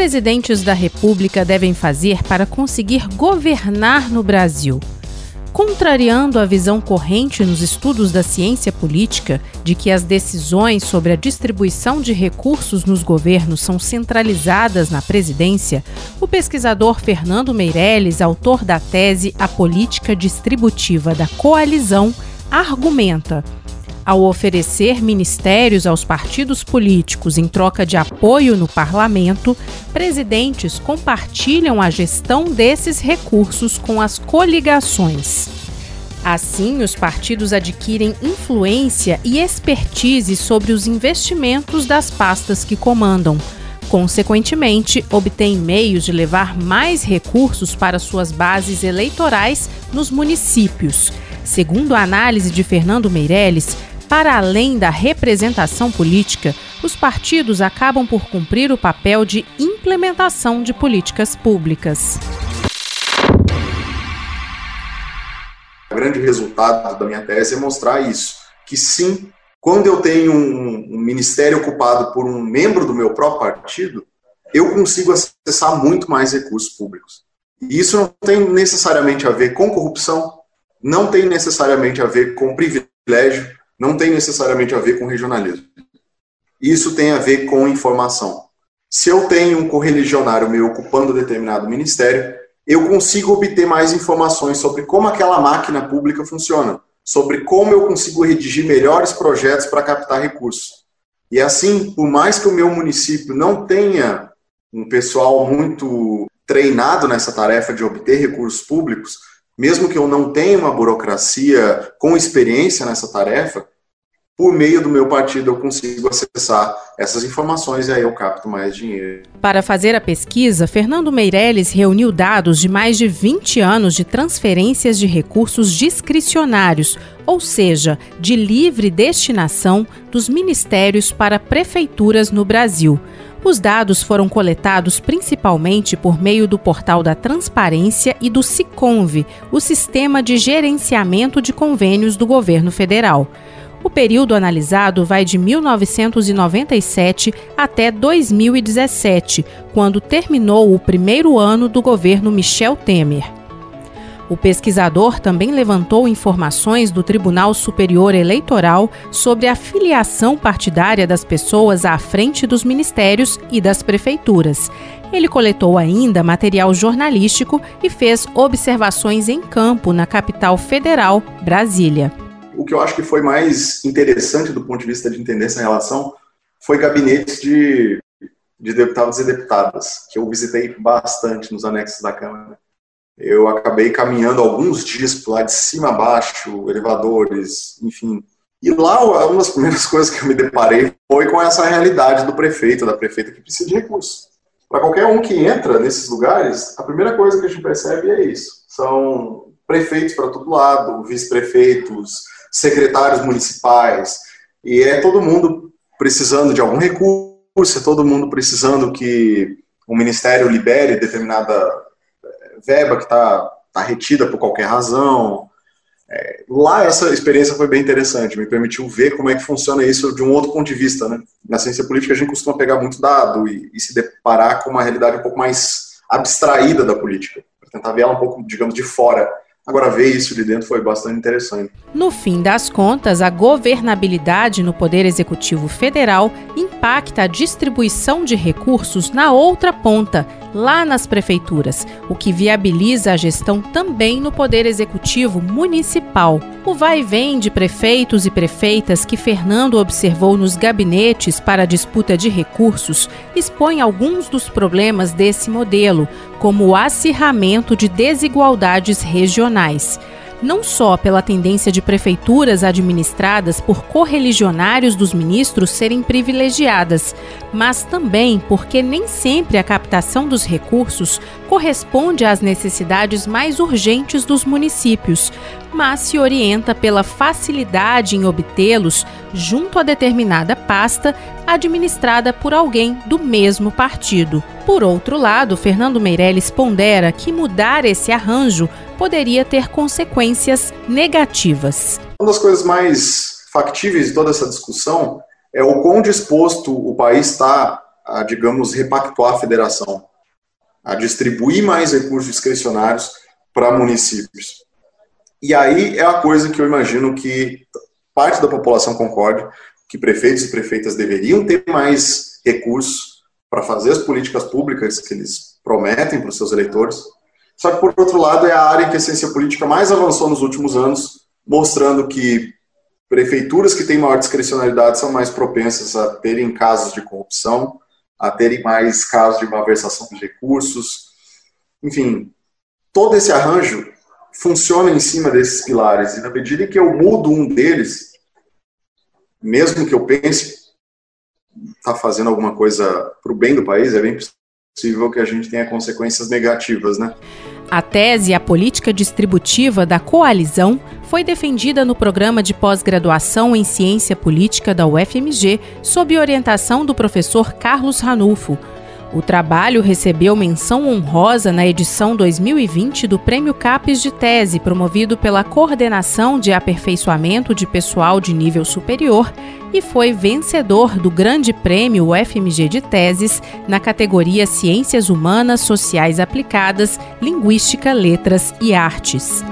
Presidentes da República devem fazer para conseguir governar no Brasil? Contrariando a visão corrente nos estudos da ciência política de que as decisões sobre a distribuição de recursos nos governos são centralizadas na presidência, o pesquisador Fernando Meirelles, autor da tese A Política Distributiva da Coalizão, argumenta ao oferecer ministérios aos partidos políticos em troca de apoio no parlamento, presidentes compartilham a gestão desses recursos com as coligações. Assim, os partidos adquirem influência e expertise sobre os investimentos das pastas que comandam. Consequentemente, obtêm meios de levar mais recursos para suas bases eleitorais nos municípios. Segundo a análise de Fernando Meirelles, para além da representação política, os partidos acabam por cumprir o papel de implementação de políticas públicas. O grande resultado da minha tese é mostrar isso, que sim, quando eu tenho um, um ministério ocupado por um membro do meu próprio partido, eu consigo acessar muito mais recursos públicos. E isso não tem necessariamente a ver com corrupção, não tem necessariamente a ver com privilégio, não tem necessariamente a ver com regionalismo. Isso tem a ver com informação. Se eu tenho um correligionário meu ocupando determinado ministério, eu consigo obter mais informações sobre como aquela máquina pública funciona, sobre como eu consigo redigir melhores projetos para captar recursos. E assim, por mais que o meu município não tenha um pessoal muito treinado nessa tarefa de obter recursos públicos, mesmo que eu não tenha uma burocracia com experiência nessa tarefa, por meio do meu partido eu consigo acessar essas informações e aí eu capto mais dinheiro. Para fazer a pesquisa, Fernando Meirelles reuniu dados de mais de 20 anos de transferências de recursos discricionários, ou seja, de livre destinação dos ministérios para prefeituras no Brasil. Os dados foram coletados principalmente por meio do portal da Transparência e do SICONV, o Sistema de Gerenciamento de Convênios do Governo Federal. O período analisado vai de 1997 até 2017, quando terminou o primeiro ano do governo Michel Temer. O pesquisador também levantou informações do Tribunal Superior Eleitoral sobre a filiação partidária das pessoas à frente dos ministérios e das prefeituras. Ele coletou ainda material jornalístico e fez observações em campo na capital federal, Brasília. O que eu acho que foi mais interessante do ponto de vista de entender essa relação foi gabinetes de, de deputados e deputadas, que eu visitei bastante nos anexos da Câmara eu acabei caminhando alguns dias lá de cima a baixo, elevadores, enfim. E lá, uma das primeiras coisas que eu me deparei foi com essa realidade do prefeito, da prefeita que precisa de recursos. Para qualquer um que entra nesses lugares, a primeira coisa que a gente percebe é isso. São prefeitos para todo lado, vice-prefeitos, secretários municipais, e é todo mundo precisando de algum recurso, é todo mundo precisando que o ministério libere determinada verba que está tá retida por qualquer razão. É, lá essa experiência foi bem interessante, me permitiu ver como é que funciona isso de um outro ponto de vista. Né? Na ciência política a gente costuma pegar muito dado e, e se deparar com uma realidade um pouco mais abstraída da política, para tentar ver ela um pouco, digamos, de fora. Agora, ver isso de dentro foi bastante interessante. No fim das contas, a governabilidade no Poder Executivo Federal impacta a distribuição de recursos na outra ponta, lá nas prefeituras, o que viabiliza a gestão também no Poder Executivo Municipal. O vai e vem de prefeitos e prefeitas que Fernando observou nos gabinetes para disputa de recursos expõe alguns dos problemas desse modelo, como o acirramento de desigualdades regionais. Não só pela tendência de prefeituras administradas por correligionários dos ministros serem privilegiadas, mas também porque nem sempre a captação dos recursos corresponde às necessidades mais urgentes dos municípios, mas se orienta pela facilidade em obtê-los junto a determinada pasta administrada por alguém do mesmo partido. Por outro lado, Fernando Meirelles pondera que mudar esse arranjo poderia ter consequências negativas. Uma das coisas mais factíveis de toda essa discussão é o quão disposto o país está a, digamos, repactuar a federação, a distribuir mais recursos discricionários para municípios. E aí é a coisa que eu imagino que parte da população concorde que prefeitos e prefeitas deveriam ter mais recursos para fazer as políticas públicas que eles prometem para os seus eleitores. Só que, por outro lado, é a área em que a ciência política mais avançou nos últimos anos, mostrando que prefeituras que têm maior discricionalidade são mais propensas a terem casos de corrupção, a terem mais casos de malversação de recursos. Enfim, todo esse arranjo funciona em cima desses pilares. E na medida que eu mudo um deles, mesmo que eu pense estar tá fazendo alguma coisa para o bem do país, é bem possível que a gente tenha consequências negativas, né? A tese A Política Distributiva da Coalizão foi defendida no programa de pós-graduação em Ciência Política da UFMG, sob orientação do professor Carlos Ranulfo, o trabalho recebeu menção honrosa na edição 2020 do Prêmio CAPES de Tese, promovido pela Coordenação de Aperfeiçoamento de Pessoal de Nível Superior, e foi vencedor do Grande Prêmio UFMG de Teses na categoria Ciências Humanas, Sociais Aplicadas, Linguística, Letras e Artes.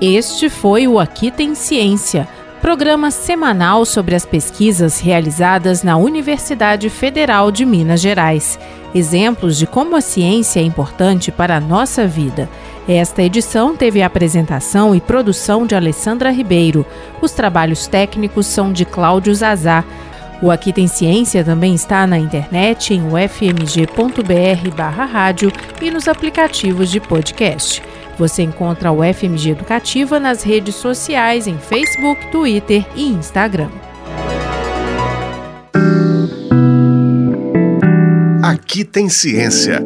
Este foi o Aqui Tem Ciência programa semanal sobre as pesquisas realizadas na Universidade Federal de Minas Gerais. Exemplos de como a ciência é importante para a nossa vida. Esta edição teve a apresentação e produção de Alessandra Ribeiro. Os trabalhos técnicos são de Cláudio Zazá. O Aqui Tem Ciência também está na internet em ufmg.br/rádio e nos aplicativos de podcast. Você encontra o FMG Educativa nas redes sociais em Facebook, Twitter e Instagram. Aqui tem ciência.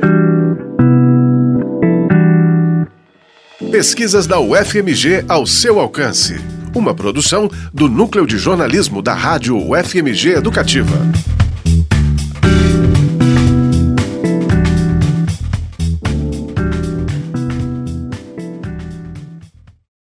Pesquisas da UFMG ao seu alcance. Uma produção do Núcleo de Jornalismo da Rádio UFMG Educativa.